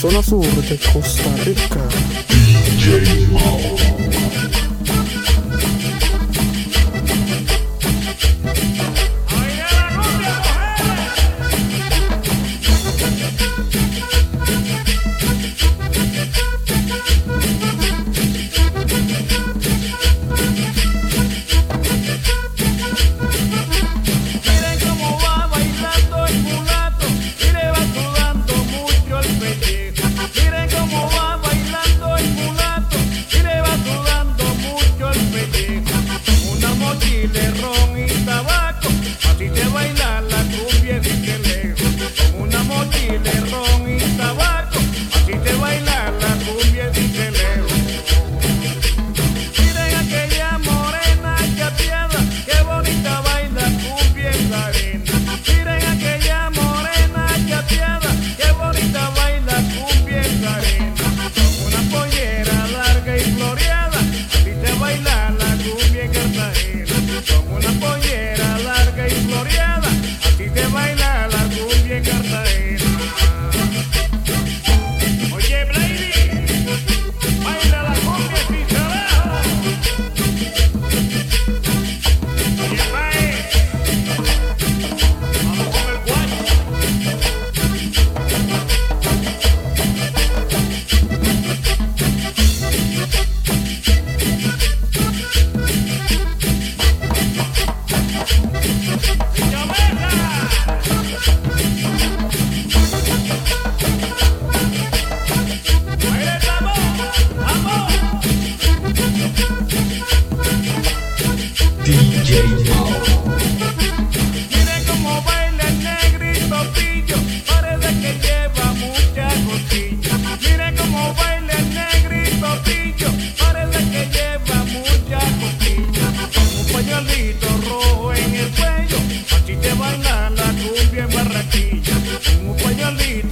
Zona Sur de Costa Rica. bailarla. lead.